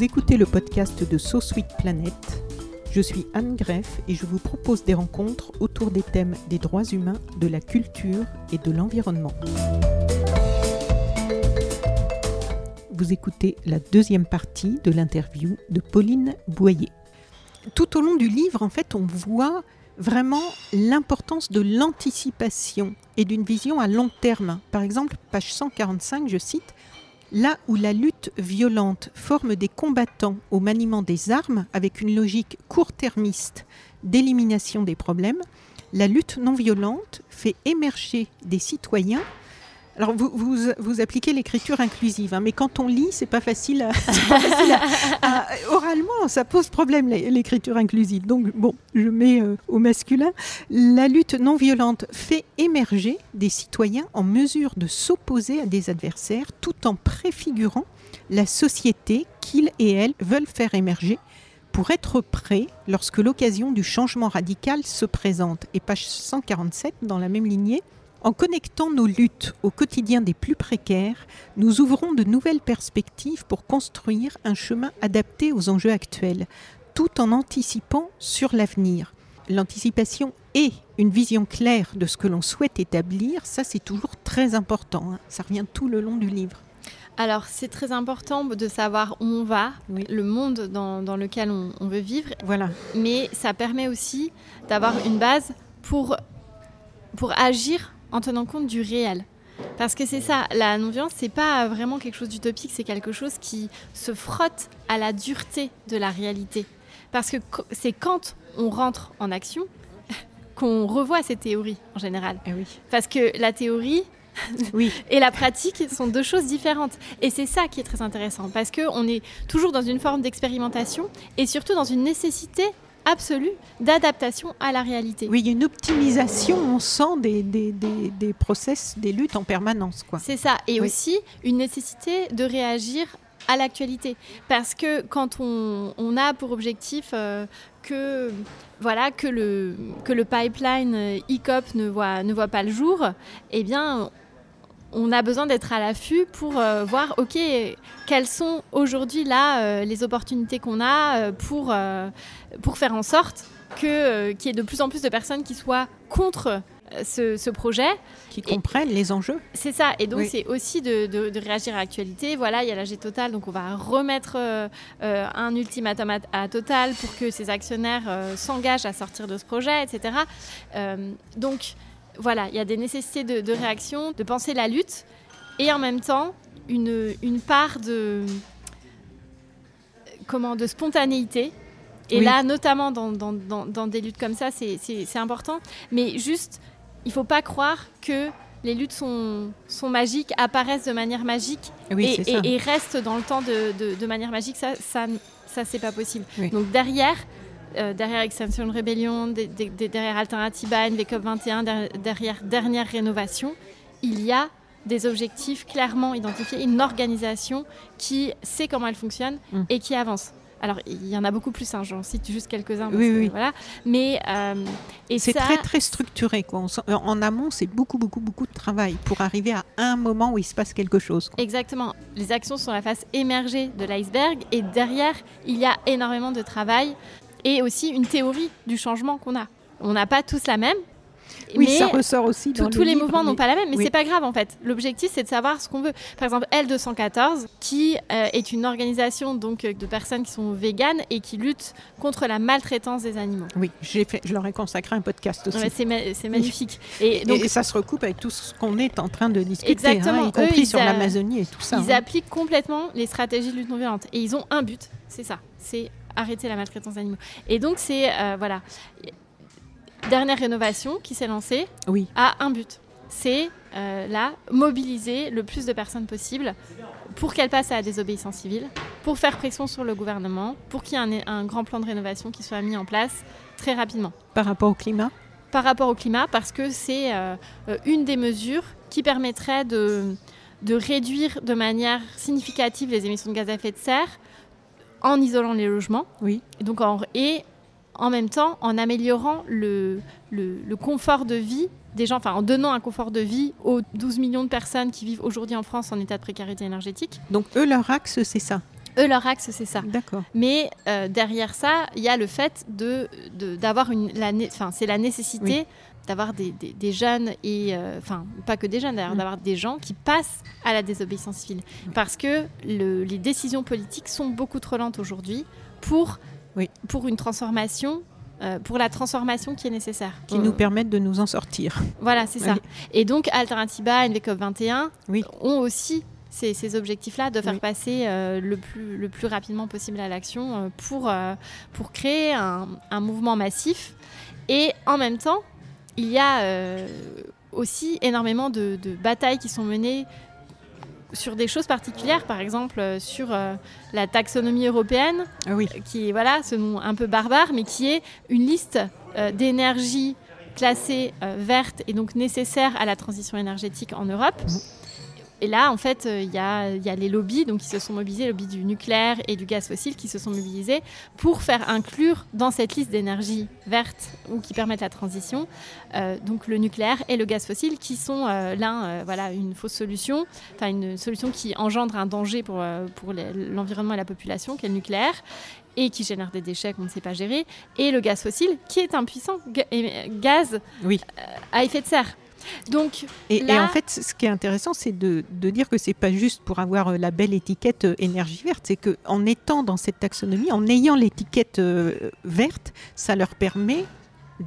Vous écoutez le podcast de So Sweet Planet. Je suis Anne Greff et je vous propose des rencontres autour des thèmes des droits humains, de la culture et de l'environnement. Vous écoutez la deuxième partie de l'interview de Pauline Boyer. Tout au long du livre, en fait, on voit vraiment l'importance de l'anticipation et d'une vision à long terme. Par exemple, page 145, je cite, Là où la lutte violente forme des combattants au maniement des armes avec une logique court-termiste d'élimination des problèmes, la lutte non violente fait émerger des citoyens alors, vous, vous, appliquez l'écriture inclusive, hein, mais quand on lit, c'est pas facile. À, oralement, ça pose problème l'écriture inclusive. Donc, bon, je mets euh, au masculin. La lutte non violente fait émerger des citoyens en mesure de s'opposer à des adversaires, tout en préfigurant la société qu'ils et elles veulent faire émerger pour être prêts lorsque l'occasion du changement radical se présente. Et page 147, dans la même lignée. En connectant nos luttes au quotidien des plus précaires, nous ouvrons de nouvelles perspectives pour construire un chemin adapté aux enjeux actuels, tout en anticipant sur l'avenir. L'anticipation et une vision claire de ce que l'on souhaite établir, ça c'est toujours très important. Hein. Ça revient tout le long du livre. Alors, c'est très important de savoir où on va, le monde dans, lequel on, on, veut vivre. Voilà. Mais ça permet aussi d'avoir une base pour, pour agir en tenant compte du réel. Parce que c'est ça, la non-violence, c'est pas vraiment quelque chose d'utopique, c'est quelque chose qui se frotte à la dureté de la réalité. Parce que c'est quand on rentre en action qu'on revoit ces théories en général. Eh oui. Parce que la théorie, oui. et la pratique sont deux choses différentes. Et c'est ça qui est très intéressant, parce qu'on est toujours dans une forme d'expérimentation et surtout dans une nécessité absolue d'adaptation à la réalité. Oui, il y a une optimisation, on sent des, des, des, process, des luttes en permanence. C'est ça, et aussi une nécessité de réagir à l'actualité. Parce que quand on, on a pour objectif euh, que, voilà, que, le, que le pipeline e ne voit, ne voit pas le jour, eh bien, on a besoin d'être à l'affût pour euh, voir, OK, quelles sont aujourd'hui là euh, les opportunités qu'on a euh, pour, pour faire en sorte qu'il y ait de plus en plus de personnes qui soient contre ce, projet. Qui comprennent les enjeux. C'est ça. Et donc, c'est aussi de, réagir à l'actualité. Voilà, il y a l'AG Total, donc on va remettre un ultimatum à, Total pour que ses actionnaires s'engagent à sortir de ce projet, etc. donc, voilà, il y a des nécessités de, réaction, de penser la lutte, et en même temps une, part de, comment, de spontanéité. Et là, notamment dans, des luttes comme ça, c'est important. Mais juste, il ne faut pas croire que les luttes sont, magiques, apparaissent de manière magique et, restent dans le temps de, manière magique. Ça, ça, ça c'est pas possible. Donc derrière, euh, derrière Extinction Rebellion, derrière Alternativa, NVCOP 21, derrière Dernière Rénovation, il y a des objectifs clairement identifiés, une organisation qui sait comment elle fonctionne mm. et qui avance. Alors, il y en a beaucoup plus, hein, j'en cite juste quelques-uns. Oui, oui. Voilà. Mais, euh, c'est très, très structuré. Quoi. En amont, c'est beaucoup, beaucoup, beaucoup de travail pour arriver à un moment où il se passe quelque chose. Exactement. Les actions sont la face émergée de l'iceberg et derrière, il y a énormément de travail et aussi une théorie du changement qu'on a. On n'a pas tous la même. Oui, ça ressort aussi. Dans tous les mouvements n'ont pas la même, mais c'est pas grave en fait. L'objectif, c'est de savoir ce qu'on veut. Par exemple, L214, qui euh, est une organisation donc de personnes qui sont véganes et qui luttent contre la maltraitance des animaux. Oui, j'ai fait, je leur ai consacré un podcast aussi. c'est magnifique. Et, donc, ça se recoupe avec tout ce qu'on est en train de discuter, hein, exactement. y compris sur l'Amazonie et tout ça. Ils hein. appliquent complètement les stratégies de lutte non violente et ils ont un but, c'est ça, c'est arrêter la maltraitance d'animaux. Et donc, c'est, euh, voilà, dernière rénovation qui s'est lancée oui. a un but. C'est euh, là, mobiliser le plus de personnes possible pour qu'elles passent à la désobéissance civile, pour faire pression sur le gouvernement, pour qu'il y ait un, grand plan de rénovation qui soit mis en place très rapidement. Par rapport au climat? Par rapport au climat, parce que c'est euh, une des mesures qui permettrait de, de réduire de manière significative les émissions de gaz à effet de serre, en isolant les logements. Oui. Et, donc en, et en même temps en améliorant le, le, confort de vie des gens, enfin en donnant un confort de vie aux 12 millions de personnes qui vivent aujourd'hui en France en état de précarité énergétique. Donc eux, leur axe, c'est ça Eux, leur axe, c'est ça. D'accord. Mais euh, derrière ça, il y a le fait de d'avoir une, enfin, c'est la nécessité d'avoir des, des, jeunes et, euh, enfin, pas que des jeunes d'ailleurs, mm. d'avoir des gens qui passent à la désobéissance civile, parce que le, les décisions politiques sont beaucoup trop lentes aujourd'hui pour oui. pour une transformation euh, pour la transformation qui est nécessaire. Qui nous permettent de nous en sortir. Voilà, c'est ça. Et donc, Alternativa, NVCOP 21 oui. ont aussi ces, objectifs-là, de faire passer euh, le, plus, le plus rapidement possible à l'action euh, pour, euh, pour créer un, mouvement massif. Et en même temps, il y a aussi énormément de, batailles qui sont menées sur des choses particulières, par exemple sur la taxonomie européenne, ah oui. qui est voilà, ce nom un peu barbare, mais qui est une liste d'énergie classée verte et donc nécessaire à la transition énergétique en Europe. Mmh. Et là, en fait, euh, il y, a, les lobbies donc, qui se sont mobilisés, le lobby du nucléaire et du gaz fossile qui se sont mobilisés pour faire inclure dans cette liste d'énergie verte ou qui permettent la transition, euh, donc le nucléaire et le gaz fossile qui sont euh, l'un, voilà, une fausse solution, enfin une solution qui engendre un danger pour, pour l'environnement et la population, qui est le nucléaire, et qui génère des déchets qu'on ne sait pas gérer, et le gaz fossile, qui est un puissant gaz oui. à effet de serre. Donc, et, en fait, ce qui est intéressant, c'est de, dire que c'est pas juste pour avoir euh, la belle étiquette euh, énergie verte, c'est qu'en étant dans cette taxonomie, en ayant l'étiquette euh, verte, ça leur permet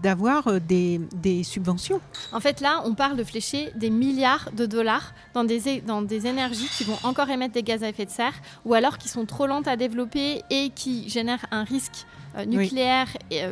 d'avoir des, subventions. En fait, là, on parle de flécher des milliards de dollars dans des, dans des énergies qui vont encore émettre des gaz à effet de serre ou alors qui sont trop lentes à développer et qui génèrent un risque nucléaire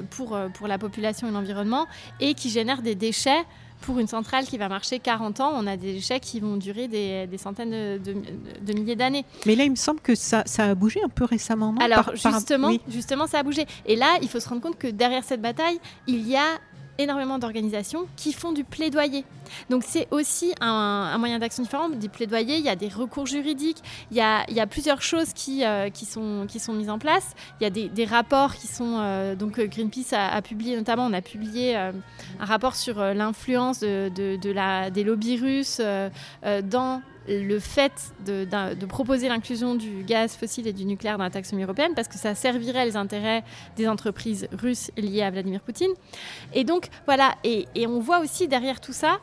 pour, pour la population et l'environnement et qui génèrent des déchets pour une centrale qui va marcher 40 ans, on a des déchets qui vont durer des, centaines de, milliers d'années. Mais là, il me semble que ça, a bougé un peu récemment, non? Alors, justement, justement, ça a bougé. Et là, il faut se rendre compte que derrière cette bataille, il y a énormément d'organisations qui font du plaidoyer. Donc c'est aussi un, moyen d'action différent. Du plaidoyer, il y a des recours juridiques, il y a, plusieurs choses qui, euh, qui, sont, mises en place. Il y a des, rapports qui sont... Euh, donc euh, Greenpeace a, publié, notamment, on a publié un rapport sur l'influence des lobbies russes dans le fait de, proposer l'inclusion du gaz fossile et du nucléaire dans la taxonomie européenne parce que ça servirait les intérêts des entreprises russes liées à Vladimir Poutine. Et donc, voilà, et, on voit aussi derrière tout ça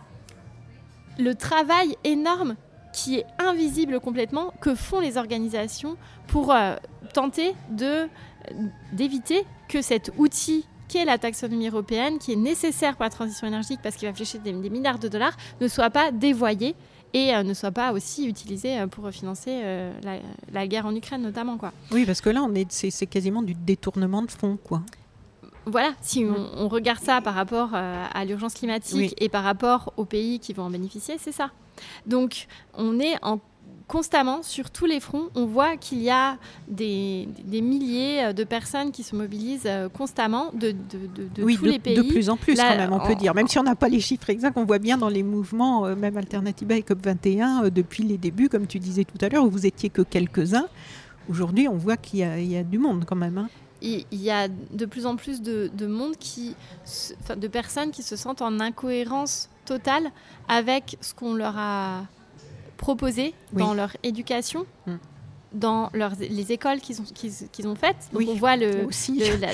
le travail énorme qui est invisible complètement que font les organisations pour euh, tenter d'éviter que cet outil qu'est la taxonomie européenne, qui est nécessaire pour la transition énergétique parce qu'il va flécher des, milliards de dollars, ne soit pas dévoyé et euh, ne soit pas aussi utilisé euh, pour financer la, guerre en Ukraine notamment. Quoi. Oui, parce que là, on est, c'est, quasiment du détournement de fonds. Quoi voilà, si on, regarde ça par rapport euh, à l'urgence climatique et par rapport aux pays qui vont en bénéficier, c'est ça. Donc, on est en constamment sur tous les fronts, on voit qu'il y a des, milliers de personnes qui se mobilisent euh, constamment de, tous les pays. De plus en plus, quand même, on peut dire. Même si on n'a pas les chiffres exacts, on voit bien dans les mouvements, euh, même Alternativa et COP21, depuis les débuts, comme tu disais tout à l'heure, où vous étiez que quelques-uns. Aujourd'hui, on voit qu'il y, a du monde quand même. Hein il y a de plus en plus de, monde qui, de personnes qui se sentent en incohérence totale avec ce qu'on leur a proposé dans leur éducation. Mm. dans leurs, les écoles qu'ils ont, qu'ils, ont faites. Donc on voit le,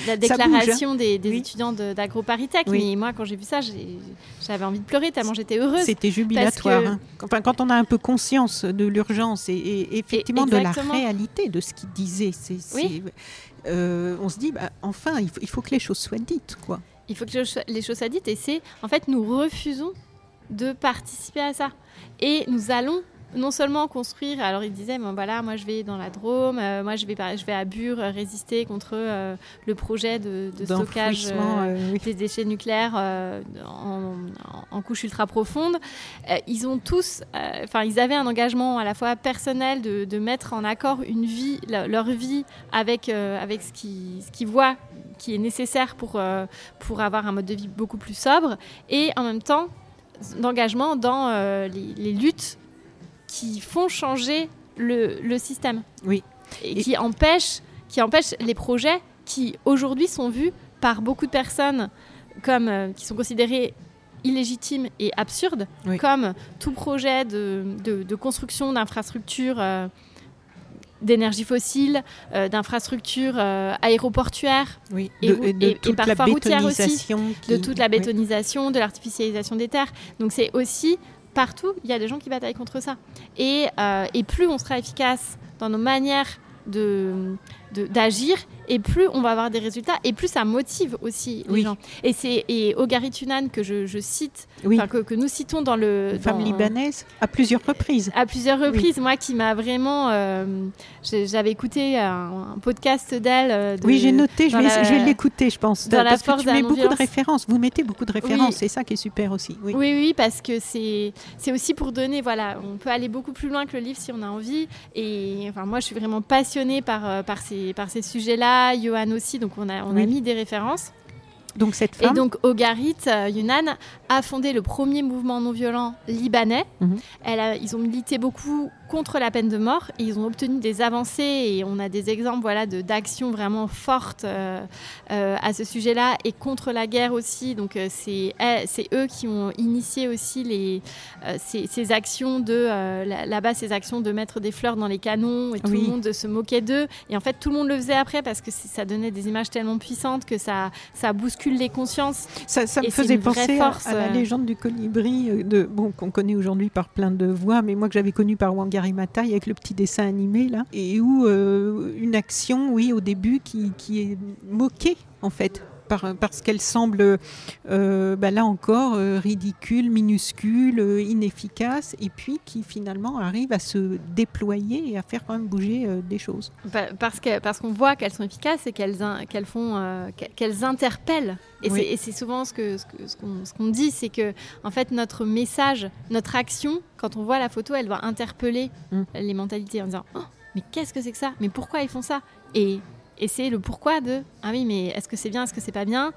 la, déclaration hein. des, étudiants d'AgroParisTech. Mais moi, quand j'ai vu ça, j'avais envie de pleurer tellement j'étais heureuse. C'était jubilatoire. Hein. Enfin, quand on a un peu conscience de l'urgence et, effectivement de la réalité de ce qu'ils disaient, euh, on se dit, bah, enfin, il faut, que les choses soient dites. quoi. Il faut que les choses soient dites et c'est, en fait, nous refusons de participer à ça. Et nous allons non seulement construire, alors il disait, bon, voilà, moi je vais dans la Drôme, euh, moi je vais, je vais à Bure euh, résister contre euh, le projet de, stockage des déchets nucléaires en, en, couche ultra profonde. ils ont tous, enfin ils avaient un engagement à la fois personnel de, de mettre en accord une vie, leur vie avec, avec ce qu'ils ce qui voient qui est nécessaire pour, pour avoir un mode de vie beaucoup plus sobre et en même temps d'engagement dans les, les luttes qui font changer le, le système. Oui. Et, qui empêchent qui les projets qui aujourd'hui sont vus par beaucoup de personnes comme euh, qui sont considérés illégitimes et absurdes, comme tout projet de, de, construction d'infrastructures euh, d'énergie fossile, d'infrastructures aéroportuaires oui, et, de, de et- et toute la parfois routières aussi, de toute la oui. bétonisation, de l'artificialisation des terres. Donc c'est aussi partout, il y a des gens qui bataillent contre ça. Et, euh, plus on sera efficace dans nos manières d'agir et plus on va avoir des résultats et plus ça motive aussi les gens et c'est et Ogari Tunan que je, je cite Oui, que, que nous citons dans le une femme dans- libanaise à plusieurs reprises. à plusieurs reprises moi qui m'a vraiment euh, j'avais écouté un, un podcast d'elle euh, de- Oui, j'ai noté, je vais, la- je vais l'écouter, je pense. dans la parce que force tu la mets beaucoup de références. Vous mettez beaucoup de références, c'est ça qui est super aussi. Oui. Oui, parce que c'est c'est aussi pour donner, voilà, on peut aller beaucoup plus loin que le livre si on a envie. Et enfin, moi, je suis vraiment passionnée par, euh, par ces, par ces sujets-là. Johan aussi, donc on a, on a mis des références. Donc cette Et femme, donc Ogarit euh, Yunan a fondé le premier mouvement non violent libanais. Elle a- ils ont milité beaucoup contre la peine de mort et ils ont obtenu des avancées et on a des exemples voilà, de- d'actions vraiment fortes euh, euh, à ce sujet-là et contre la guerre aussi. Donc euh, c'est c'est eux qui ont initié aussi les, euh, ces, ces actions de là- là-bas ces actions de mettre des fleurs dans les canons et tout Oui. le monde se moquait d'eux et en fait tout le monde le faisait après parce que ça donnait des images tellement puissantes que ça ça bouscule les consciences ça, ça me et c'est faisait penser à- à, la légende du colibri, de, bon, qu'on connaît aujourd'hui par plein de voix, mais moi que j'avais connu par Wangari Avec le petit dessin animé là, et où euh, une action, oui, au début qui est moquée en fait. Par- parce qu'elle semble, euh, bah, là encore, euh, ridicule, minuscule, euh, inefficace, et puis qui finalement arrive à se déployer et à faire quand même bouger euh, des choses. Pa- parce qu'on voit qu'elles sont efficaces et qu'elles qu'elles font euh, qu'elles- qu'elles interpellent et Oui. c'est- souvent ce que ce que- ce qu'on ce dit c'est que en fait notre message notre action quand on voit la photo elle va interpeller Mm. les mentalités en disant Oh, mais qu'est-ce que c'est que ça? Mais pourquoi ils font ça? Et et c'est le pourquoi de ah oui mais est-ce que c'est bien est-ce que c'est pas bien?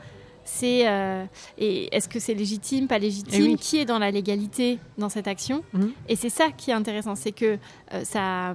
C'est euh, et est-ce que c'est légitime pas légitime? Eh oui. qui est dans la légalité dans cette action? Mhm. et c'est ça qui est intéressant c'est que euh, ça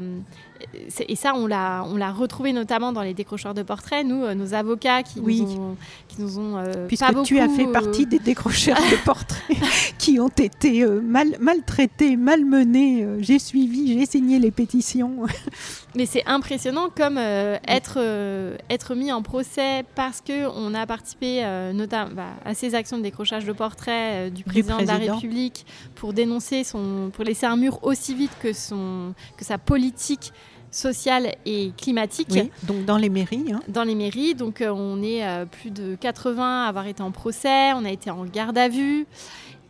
et ça on l'a on l'a retrouvé notamment dans les décrocheurs de portraits nous euh, nos avocats qui Oui. nous ont qui nous ont euh, Puisque pas tu as fait euh, partie des décrocheurs de portraits qui ont été euh, mal, maltraités, malmenés. euh, j'ai suivi, j'ai signé les pétitions. Mais c'est impressionnant comme euh, être, euh, être mis en procès parce qu'on a participé euh, notamment bah, à ces actions de décrochage de portrait euh, du, président de la président. République pour dénoncer son, pour laisser un mur aussi vite que, son, que sa politique sociale et climatique. Oui, donc dans les mairies. hein. Dans les mairies, donc euh, on est euh, plus de 80 à avoir été en procès, on a été en garde à vue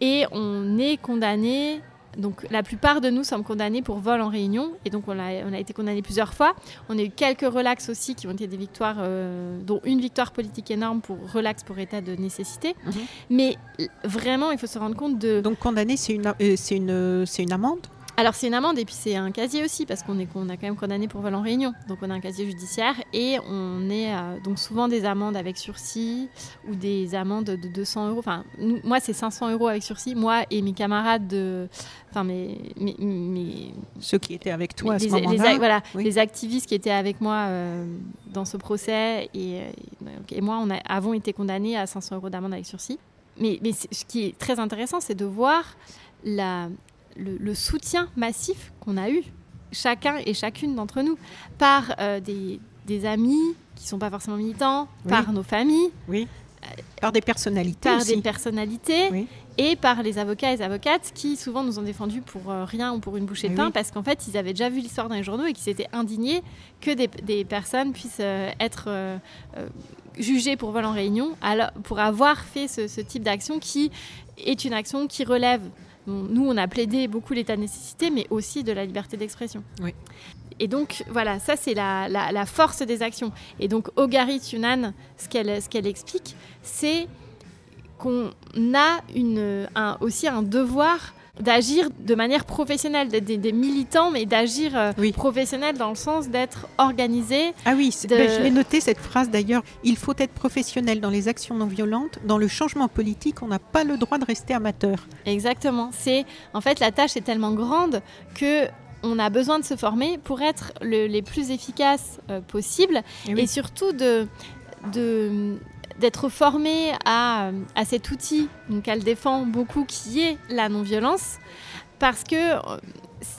et on est condamné. Donc la plupart de nous sommes condamnés pour vol en réunion et donc on a, on a été condamnés plusieurs fois. On a eu quelques relax aussi qui ont été des victoires, euh, dont une victoire politique énorme pour relax pour état de nécessité. Mhm. Mais vraiment, il faut se rendre compte de... Donc condamné, c'est une, euh, une, c'est une amende? Alors c'est une amende et puis c'est un casier aussi parce qu'on est qu'on a quand même condamné pour vol en réunion. Donc on a un casier judiciaire et on est euh, donc souvent des amendes avec sursis ou des amendes de 200 euros. Enfin nous- moi c'est 500 euros avec sursis. Moi et mes camarades de, enfin mes, mes, mes- Ceux qui étaient avec toi à ce les, moment-là. voilà, oui. les activistes qui étaient avec moi euh, dans ce procès et, et moi on a, avons été condamnés à 500 euros d'amende avec sursis. Mais, mais ce qui est très intéressant, c'est de voir la, le, le soutien massif qu'on a eu, chacun et chacune d'entre nous, par euh, des, des amis qui ne sont pas forcément militants, Oui. par nos familles, Oui. Par des personnalités par aussi. des personnalités Oui. et par les avocats et les avocates qui souvent nous ont défendus pour euh, rien ou pour une bouchée de pain oui. parce qu'en fait ils avaient déjà vu l'histoire dans les journaux et qui s'étaient indignés que des, des personnes puissent euh, être euh, euh, jugées pour vol en réunion alors, pour avoir fait ce, ce type d'action qui est une action qui relève nous on a plaidé beaucoup l'état de nécessité mais aussi de la liberté d'expression Oui. et donc voilà ça c'est la, la- la force des actions et donc Ogari Tunan ce qu'elle ce qu'elle explique c'est qu'on a une, un- aussi un devoir d'agir de manière professionnelle, d'être des, des militants, mais d'agir euh, Oui. professionnel dans le sens d'être organisé. Ah oui, de- ben, je l'ai noté cette phrase d'ailleurs. Il faut être professionnel dans les actions non violentes. Dans le changement politique, on n'a pas le droit de rester amateur. Exactement. C'est en fait la tâche est tellement grande que on a besoin de se former pour être le- les plus efficaces euh, possibles Eh oui. et surtout de de- d'être formé à, à cet outil donc elle défend beaucoup qui est la non-violence parce que euh,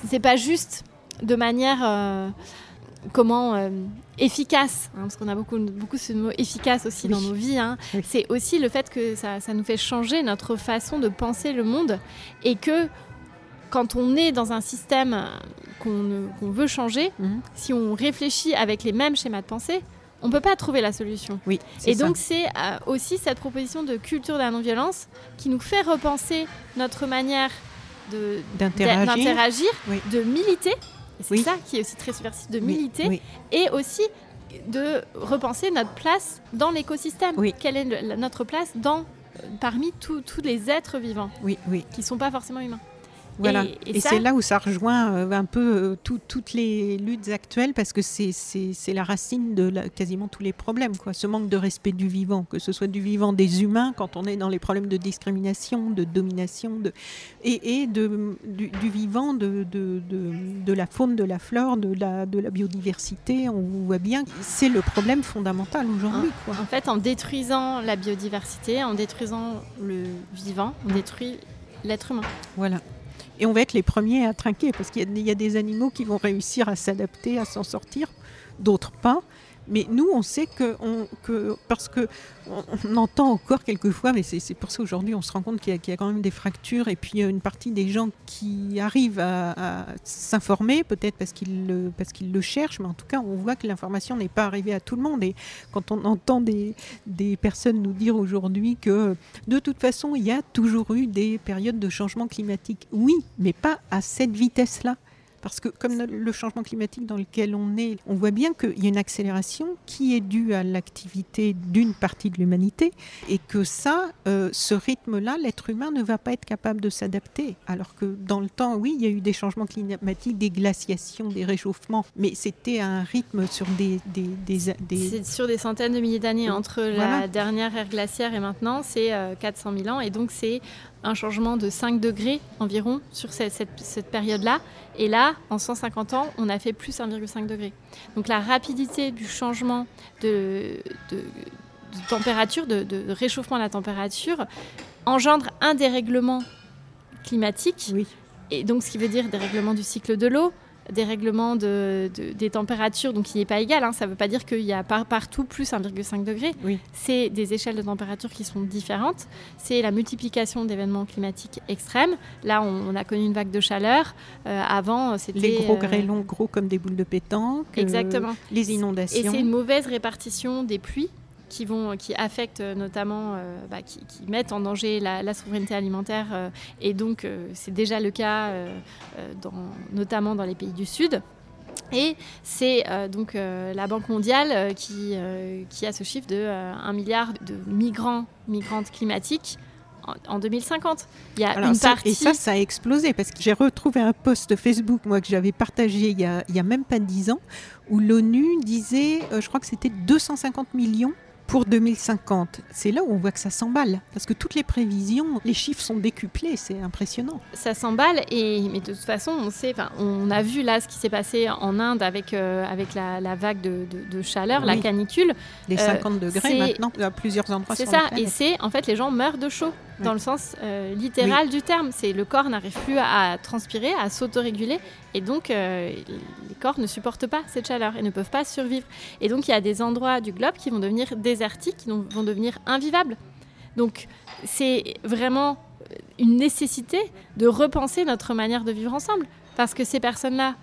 c'est pas juste de manière euh, comment euh, efficace, hein, parce qu'on a beaucoup, beaucoup ce mot efficace aussi dans nos vies, hein. c'est aussi le fait que ça, ça, nous fait changer notre façon de penser le monde et que quand on est dans un système qu'on veut changer, mhm. si on réfléchit avec les mêmes schémas de pensée, on ne peut pas trouver la solution. Oui, et donc c'est euh, aussi cette proposition de culture de la non-violence qui nous fait repenser notre manière d'interagir, de militer. C'est ça qui est aussi très subversif, de militer et aussi de repenser notre place dans l'écosystème. Quelle est notre place dans, parmi tous les êtres vivants qui ne sont pas forcément humains voilà. Et, c'est là où ça rejoint euh, un peu euh, toutes les luttes actuelles parce que c'est la racine de quasiment tous les problèmes. Quoi. Ce manque de respect du vivant, que ce soit du vivant des humains quand on est dans les problèmes de discrimination, de domination, de, et, de, du, vivant, de, de, de, la faune, de la flore, de la, de la biodiversité. On voit bien que c'est le problème fondamental aujourd'hui. En fait, en détruisant la biodiversité, en détruisant le vivant, on détruit l'être humain. Voilà. Et on va être les premiers à trinquer parce qu'il y, a des animaux qui vont réussir à s'adapter, à s'en sortir, d'autres pas. Mais nous, on sait que, parce que on, entend encore quelquefois, mais c'est pour ça aujourd'hui, on se rend compte qu'il y, a quand même des fractures, et puis a une partie des gens qui arrivent à, s'informer, peut-être parce qu'ils le, parce qu'ils le cherchent, mais en tout cas, on voit que l'information n'est pas arrivée à tout le monde. Et quand on entend des, des personnes nous dire aujourd'hui que de toute façon, il y a toujours eu des périodes de changement climatique, oui, mais pas à cette vitesse-là. Parce que comme le changement climatique dans lequel on est, on voit bien qu'il y a une accélération qui est due à l'activité d'une partie de l'humanité et que ça, euh, ce rythme-là, l'être humain ne va pas être capable de s'adapter. Alors que dans le temps, oui, il y a eu des changements climatiques, des glaciations, des réchauffements, mais c'était un rythme sur des... des, C'est sur des centaines de milliers d'années entre la dernière ère glaciaire et maintenant, c'est 400 euh, 000 ans. Et donc c'est un changement de 5 degrés environ sur cette, période-là. Et là, en 150 ans, on a fait plus 1,5 degré. Donc la rapidité du changement de, température, de, réchauffement de la température, engendre un dérèglement climatique. Oui. Et donc, ce qui veut dire dérèglement du cycle de l'eau, des règlements de, des températures, donc il n'est pas égal. Hein. Ça ne veut pas dire qu'il y a partout plus 1,5 degré. C'est des échelles de température qui sont différentes. C'est la multiplication d'événements climatiques extrêmes. Là, on, a connu une vague de chaleur. Euh, avant, c'était... Les gros euh, grêlons, gros comme des boules de pétanque. Exactement. les inondations. Et c'est une mauvaise répartition des pluies qui, vont, qui affectent euh, notamment, euh, bah, qui, mettent en danger la, souveraineté alimentaire. Euh, et donc, c'est déjà le cas, dans, notamment dans les pays du Sud. Et c'est donc la Banque mondiale qui, qui a ce chiffre de 1 milliard de migrants, migrantes climatiques en 2050. Il y a une partie... Et ça, ça a explosé parce que j'ai retrouvé un post Facebook, moi, que j'avais partagé il y, a, il y a même pas 10 ans, où l'ONU disait, je crois que c'était 250 millions pour 2050. C'est là où on voit que ça s'emballe, parce que toutes les prévisions, les chiffres sont décuplés, c'est impressionnant. Ça s'emballe, et mais de toute façon, on sait, on a vu là ce qui s'est passé en Inde avec, euh, avec la, vague de, de, chaleur, la canicule. Les 50 euh, degrés maintenant, à plusieurs endroits. C'est ça, et c'est en fait les gens meurent de chaud dans le sens euh, littéral du terme. C'est le corps n'arrive plus à, transpirer, à s'autoréguler, et donc euh, les corps ne supportent pas cette chaleur et ne peuvent pas survivre. Et donc il y a des endroits du globe qui vont devenir désertiques, qui vont devenir invivables. Donc c'est vraiment une nécessité de repenser notre manière de vivre ensemble, parce que ces personnes-là,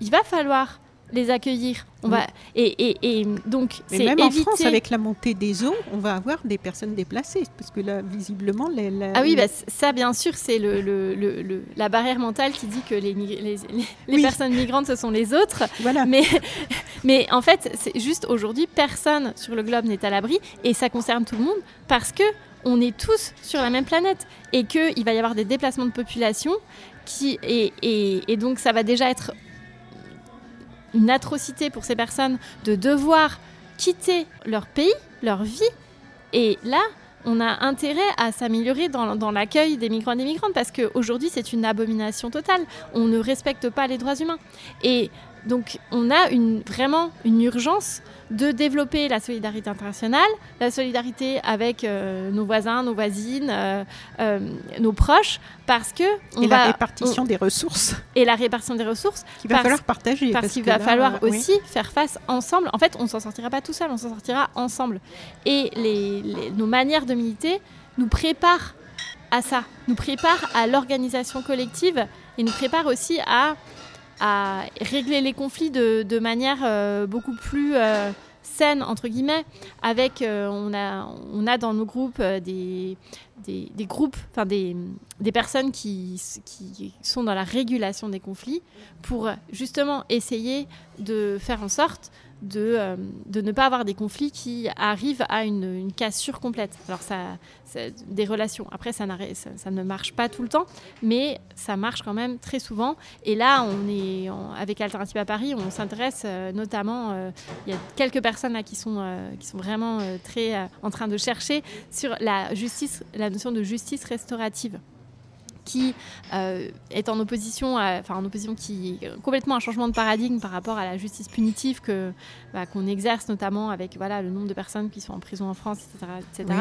il va falloir les accueillir. On va, et, et, donc, c'est même en France, avec la montée des eaux, on va avoir des personnes déplacées, parce que là, visiblement, les, ah oui, bah, ça, bien sûr, c'est le, le, la barrière mentale qui dit que les, personnes migrantes, ce sont les autres. Voilà. Mais, mais en fait, c'est juste aujourd'hui, personne sur le globe n'est à l'abri, et ça concerne tout le monde, parce que on est tous sur la même planète, et qu'il va y avoir des déplacements de population qui, et, et donc ça va déjà être une atrocité pour ces personnes de devoir quitter leur pays, leur vie. Et là, on a intérêt à s'améliorer dans, l'accueil des migrants et des migrantes parce qu'aujourd'hui, c'est une abomination totale. On ne respecte pas les droits humains. Et donc on a une, vraiment une urgence de développer la solidarité internationale, la solidarité avec euh, nos voisins, nos voisines, euh, euh, nos proches, parce que on et la répartition des ressources et la répartition des ressources qu'il va falloir partager parce, qu'il va falloir aussi faire face ensemble. En fait, on s'en sortira pas tout seul, on s'en sortira ensemble. Et les, nos manières de militer nous préparent à ça, nous préparent à l'organisation collective et nous préparent aussi à à régler les conflits de, manière euh, beaucoup plus euh, saine, entre guillemets, avec, euh, on, a, on a dans nos groupes des, des, groupes, enfin des, des personnes qui, qui sont dans la régulation des conflits pour justement essayer de faire en sorte de, euh, de ne pas avoir des conflits qui arrivent à une, une cassure complète. Alors, ça, des relations. Après, ça, ça, ne marche pas tout le temps, mais ça marche quand même très souvent. Et là, on est avec Alternative à Paris, on s'intéresse euh, notamment. Euh, il y a quelques personnes là qui sont, qui sont vraiment très en train de chercher sur la justice, la notion de justice restaurative qui euh, est en opposition, enfin en opposition qui complètement un changement de paradigme par rapport à la justice punitive que bah, qu'on exerce notamment avec voilà le nombre de personnes qui sont en prison en France, etc., etc.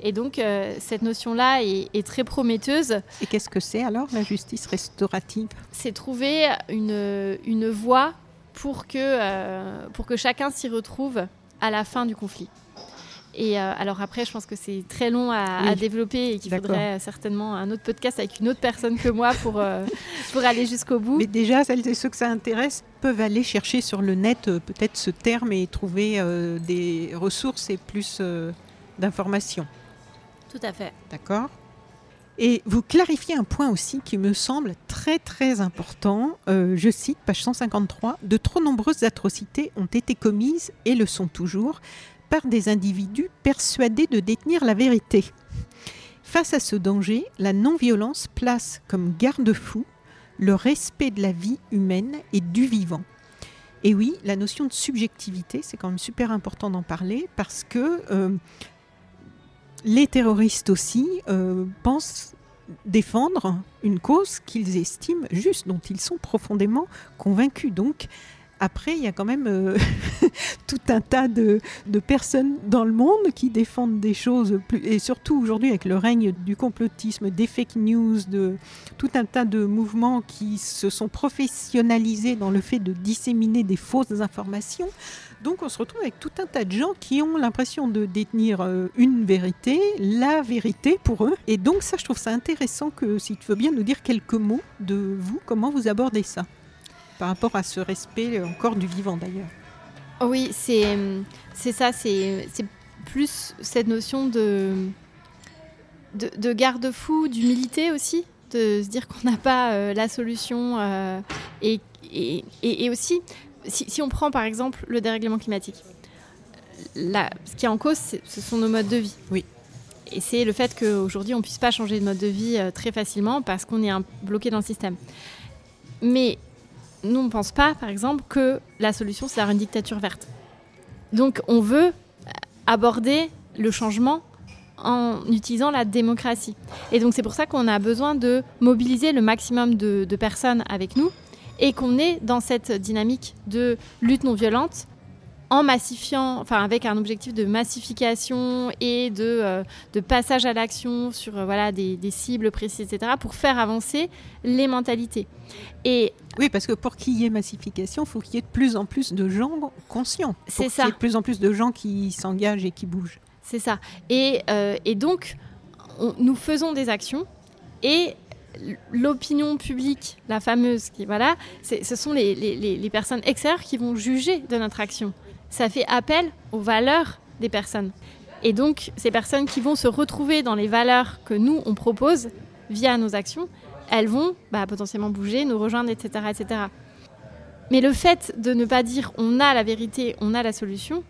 Et donc euh, cette notion-là est, très prometteuse. Et qu'est-ce que c'est alors la justice restaurative? C'est trouver une une voie pour que euh, pour que chacun s'y retrouve à la fin du conflit. Et euh, alors après, je pense que c'est très long à, développer et qu'il faudrait certainement un autre podcast avec une autre personne que moi pour, euh, pour aller jusqu'au bout. Mais déjà, celles et ceux que ça intéresse peuvent aller chercher sur le net euh, peut-être ce terme et trouver des ressources et plus d'informations. Tout à fait. D'accord. Et vous clarifiez un point aussi qui me semble très très important. je cite page 153, De trop nombreuses atrocités ont été commises et le sont toujours des individus persuadés de détenir la vérité. Face à ce danger, la non-violence place comme garde-fou le respect de la vie humaine et du vivant. Et oui, la notion de subjectivité, c'est quand même super important d'en parler parce que euh, les terroristes aussi euh, pensent défendre une cause qu'ils estiment juste, dont ils sont profondément convaincus. Donc, après, il y a quand même euh, tout un tas de, personnes dans le monde qui défendent des choses, et surtout aujourd'hui avec le règne du complotisme, des fake news, de tout un tas de mouvements qui se sont professionnalisés dans le fait de disséminer des fausses informations. Donc on se retrouve avec tout un tas de gens qui ont l'impression de détenir euh, une vérité, la vérité pour eux. Et donc ça, je trouve ça intéressant que si tu veux bien nous dire quelques mots de vous, comment vous abordez ça par rapport à ce respect encore du vivant d'ailleurs. Oui, c'est ça, c'est plus cette notion de, de, garde-fou, d'humilité aussi, de se dire qu'on n'a pas euh, la solution. Euh, et, et, et, aussi, si, si, on prend par exemple le dérèglement climatique, là, ce qui est en cause, ce sont nos modes de vie. Oui. Et c'est le fait qu'aujourd'hui, on ne puisse pas changer de mode de vie euh, très facilement parce qu'on est bloqué dans le système. Mais nous, on ne pense pas, par exemple, que la solution, c'est une dictature verte. Donc, on veut aborder le changement en utilisant la démocratie. Et donc, c'est pour ça qu'on a besoin de mobiliser le maximum de, de personnes avec nous et qu'on est dans cette dynamique de lutte non violente en massifiant, enfin avec un objectif de massification et de, euh, de passage à l'action sur euh, voilà, des, des, cibles précises, etc., pour faire avancer les mentalités. Et oui, parce que pour qu'il y ait massification, il faut qu'il y ait de plus en plus de gens conscients. C'est ça. Il y ait de plus en plus de gens qui s'engagent et qui bougent. C'est ça. Et, euh, et donc, nous faisons des actions et l'opinion publique, la fameuse, qui, voilà, ce sont les, les, les personnes extérieures qui vont juger de notre action ça fait appel aux valeurs des personnes. Et donc, ces personnes qui vont se retrouver dans les valeurs que nous, on propose via nos actions, elles vont bah, potentiellement bouger, nous rejoindre, etc., etc. Mais le fait de ne pas dire on a la vérité, on a la solution,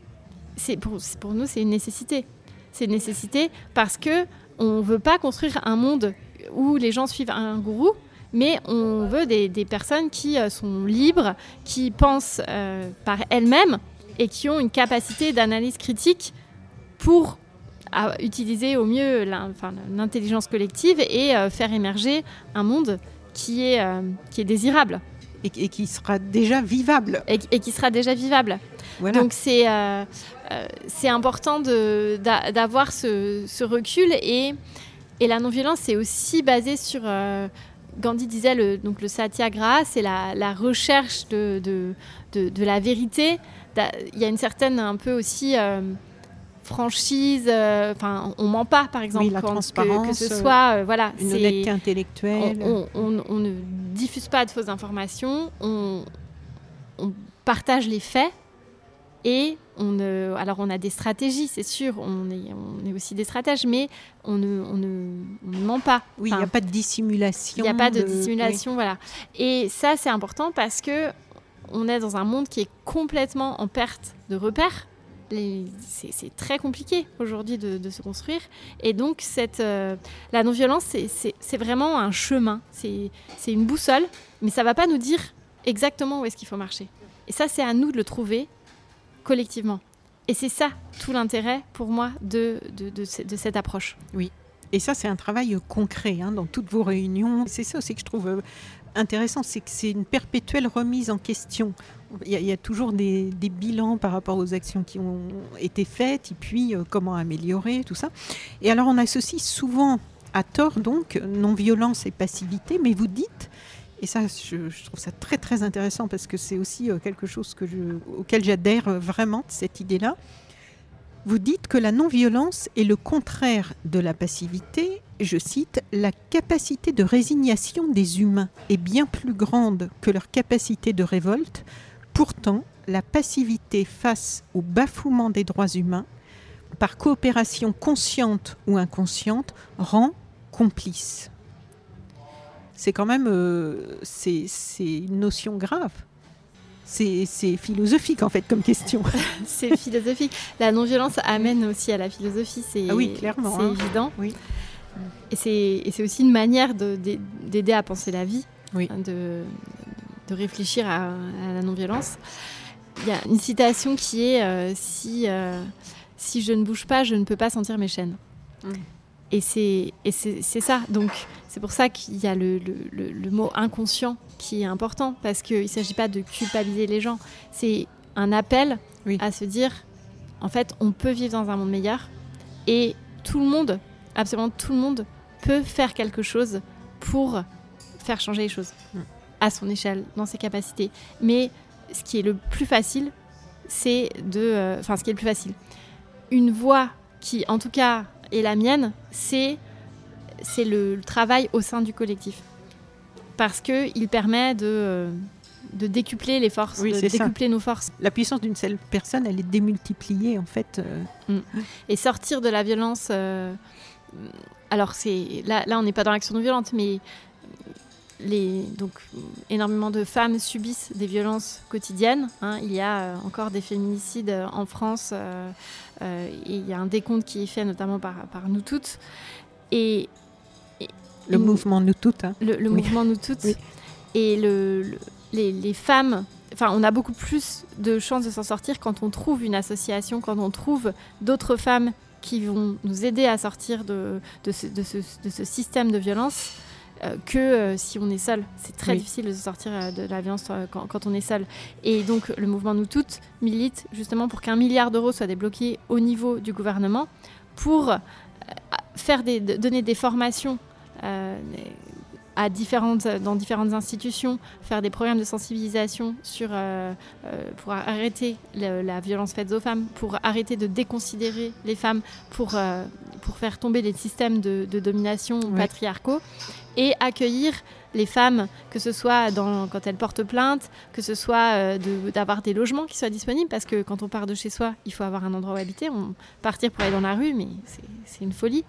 c'est pour, nous, c'est une nécessité. C'est une nécessité parce que on veut pas construire un monde où les gens suivent un gourou, mais on veut des, personnes qui euh, sont libres, qui pensent euh, par elles-mêmes et qui ont une capacité d'analyse critique pour utiliser au mieux l'intelligence collective et euh, faire émerger un monde qui est, euh, qui est désirable. et, qui sera déjà vivable. Et, qui sera déjà vivable. Donc c'est euh, euh, important d'avoir ce, ce, recul et, et la non-violence, c'est aussi basé sur... Gandhi disait le, donc le satyagraha, c'est la, la, recherche de, de, de, la vérité. Il y a une certaine un peu aussi franchise. Enfin, on ment pas, par exemple, la transparence, que, ce soit voilà, une honnêteté intellectuelle. On, on, on, ne diffuse pas de fausses informations. On, partage les faits et on alors on a des stratégies, c'est sûr, on est, on est aussi des stratèges, mais on ne, on ne, ment pas. Oui, il n'y a pas de dissimulation. Il n'y a pas de, dissimulation, voilà. Et ça, c'est important parce que on est dans un monde qui est complètement en perte de repères. C'est très compliqué aujourd'hui de, se construire. Et donc, cette, euh, la non-violence, c'est vraiment un chemin. C'est une boussole, mais ça ne va pas nous dire exactement où est-ce qu'il faut marcher. Et ça, c'est à nous de le trouver collectivement. Et c'est ça tout l'intérêt pour moi de, cette approche. Oui. Et ça, c'est un travail concret hein, dans toutes vos réunions. C'est ça aussi que je trouve euh, intéressant, c'est que c'est une perpétuelle remise en question. Il y a, toujours des, bilans par rapport aux actions qui ont été faites, et puis euh, comment améliorer, tout ça. Et alors, on associe souvent, à tort donc, non-violence et passivité, mais vous dites et ça, je, trouve ça très très intéressant parce que c'est aussi euh, quelque chose auquel j'adhère euh, vraiment, cette idée-là. Vous dites que la non-violence est le contraire de la passivité. Je cite, La capacité de résignation des humains est bien plus grande que leur capacité de révolte. Pourtant, la passivité face au bafouement des droits humains, par coopération consciente ou inconsciente, rend complice c'est quand même euh, c'est une notion grave. C'est philosophique en fait comme question. c'est philosophique. La non-violence amène aussi à la philosophie, c'est ah oui, clairement, c'est hein. évident. Oui. Et c'est aussi une manière d'aider à penser la vie, oui. Hein, de, de, réfléchir à, la non-violence. Il y a une citation qui est euh, si, euh, si je ne bouge pas, je ne peux pas sentir mes chaînes. Mmh. Et c'est ça. Donc, c'est pour ça qu'il y a le, le, mot inconscient qui est important, parce qu'il ne s'agit pas de culpabiliser les gens. C'est un appel à se dire, en fait, on peut vivre dans un monde meilleur, et tout le monde, absolument tout le monde, peut faire quelque chose pour faire changer les choses, mm. à son échelle, dans ses capacités. Mais ce qui est le plus facile, c'est de... Euh, enfin, ce qui est le plus facile. Une voix qui, en tout cas, et la mienne, c'est c'est le, travail au sein du collectif. Parce qu'il permet de, euh, de décupler les forces, de décupler nos forces. La puissance d'une seule personne, elle est démultipliée en fait. Euh. Mm. Et sortir de la violence. Euh, alors c'est là, là, on n'est pas dans l'action non violente, mais les, donc, énormément de femmes subissent des violences quotidiennes. Hein. Il y a encore des féminicides en France euh, et il y a un décompte qui est fait notamment par, par nous toutes. Et, le mouvement Nous Toutes. Hein. Le, mouvement Nous Toutes. Et le, les, les, femmes, enfin, on a beaucoup plus de chances de s'en sortir quand on trouve une association, quand on trouve d'autres femmes qui vont nous aider à sortir de, de, ce, de, ce, de ce, système de violence. Euh, que euh, si on est seul. C'est très difficile de sortir euh, de la violence quand, on est seul. Et donc le mouvement Nous Toutes milite justement pour qu'un milliard d'euros soit débloqué au niveau du gouvernement pour faire des, donner des formations à différentes, dans différentes institutions, faire des programmes de sensibilisation sur, pour arrêter la violence faite aux femmes, pour arrêter de déconsidérer les femmes, pour, pour faire tomber les systèmes de, domination patriarcaux et accueillir les femmes, que ce soit dans, quand elles portent plainte, que ce soit euh, d'avoir des logements qui soient disponibles, parce que quand on part de chez soi, il faut avoir un endroit où habiter. On, partir pour aller dans la rue, mais c'est une folie.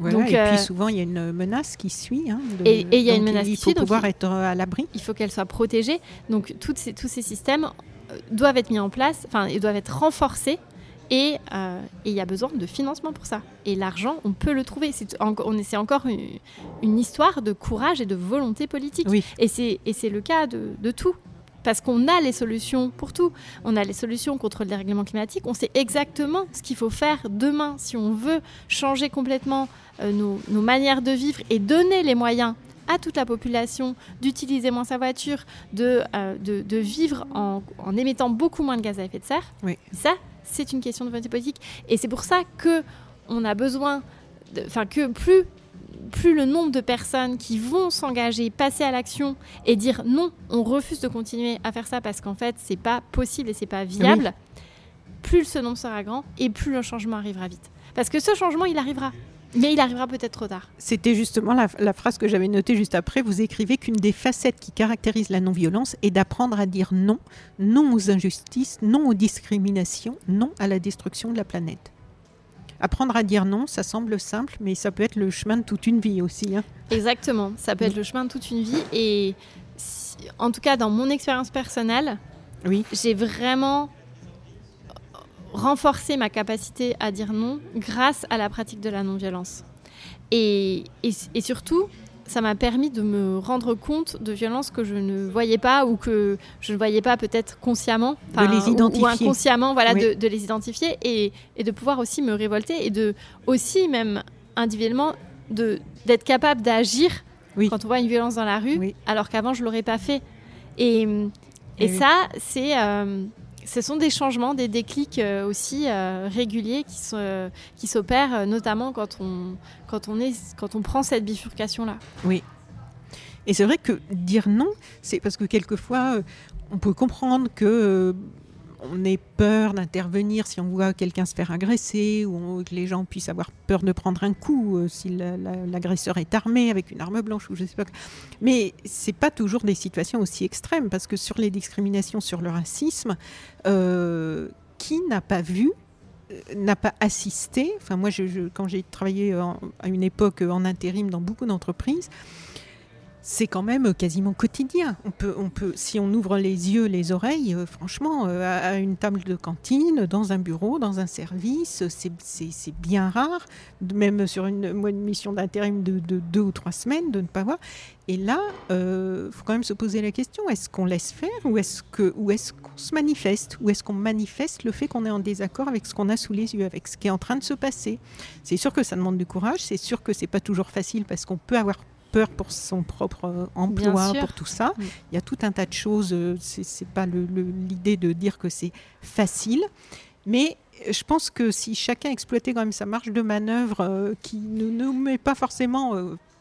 donc, et puis euh, souvent, il y a une menace qui suit. Hein, et il y a une menace qui suit. Il faut pouvoir être à l'abri. Il faut qu'elle soit protégée. Donc toutes ces, tous ces systèmes euh, doivent être mis en place, enfin, ils doivent être renforcés et euh, il y a besoin de financement pour ça. Et l'argent, on peut le trouver. C'est encore une, histoire de courage et de volonté politique. Et c'est le cas de, tout. Parce qu'on a les solutions pour tout. On a les solutions contre le dérèglement climatique. On sait exactement ce qu'il faut faire demain si on veut changer complètement euh, nos, manières de vivre et donner les moyens à toute la population d'utiliser moins sa voiture, de, euh, de, vivre en, en, émettant beaucoup moins de gaz à effet de serre. Oui. Ça, c'est une question de volonté politique. Et c'est pour ça que on a besoin, enfin que plus plus le nombre de personnes qui vont s'engager, passer à l'action et dire non, on refuse de continuer à faire ça parce qu'en fait c'est pas possible et c'est pas viable, plus ce nombre sera grand et plus le changement arrivera vite. Parce que ce changement il arrivera. Mais il arrivera peut-être trop tard. C'était justement la, la, phrase que j'avais notée juste après. Vous écrivez qu'une des facettes qui caractérise la non-violence est d'apprendre à dire non, non aux injustices, non aux discriminations, non à la destruction de la planète. Apprendre à dire non, ça semble simple, mais ça peut être le chemin de toute une vie aussi. Hein. Exactement, ça peut être le chemin de toute une vie. Et en tout cas, dans mon expérience personnelle, oui. j'ai vraiment renforcé ma capacité à dire non grâce à la pratique de la non-violence. et, et, surtout, ça m'a permis de me rendre compte de violences que je ne voyais pas ou que je ne voyais pas peut-être consciemment de les identifier. Ou, inconsciemment voilà, de, les identifier et, et, de pouvoir aussi me révolter et de aussi même individuellement d'être capable d'agir quand on voit une violence dans la rue alors qu'avant je l'aurais pas fait. Et, et, eh ça c'est euh, ce sont des changements, des déclics euh, aussi euh, réguliers qui s'opèrent, euh, notamment quand on, prend cette bifurcation-là. Oui. Et c'est vrai que dire non, c'est parce que quelquefois, on peut comprendre que on ait peur d'intervenir si on voit quelqu'un se faire agresser ou que les gens puissent avoir peur de prendre un coup euh, si l'agresseur est armé avec une arme blanche ou je sais pas. Mais pas toujours des situations aussi extrêmes parce que sur les discriminations, sur le racisme, euh, qui n'a pas vu euh, n'a pas assisté? Enfin, moi, je, quand j'ai travaillé à une époque en intérim dans beaucoup d'entreprises, c'est quand même quasiment quotidien. On peut, on peut, si on ouvre les yeux, les oreilles, euh, franchement, euh, à, une table de cantine, dans un bureau, dans un service, c'est bien rare, même sur une, mission d'intérim de, deux ou trois semaines, de ne pas voir. Et là, il euh, faut quand même se poser la question est-ce qu'on laisse faire ou est-ce qu'on est qu'on se manifeste Ou est-ce qu'on manifeste le fait qu'on est en désaccord avec ce qu'on a sous les yeux, avec ce qui est en train de se passer? C'est sûr que ça demande du courage, c'est sûr que c'est pas toujours facile parce qu'on peut avoir peur pour son propre euh, emploi, pour tout ça. Il y a tout un tas de choses. Euh, c'est pas l'idée de dire que c'est facile, mais je pense que si chacun exploitait quand même sa marge de manœuvre euh, qui ne nous met pas forcément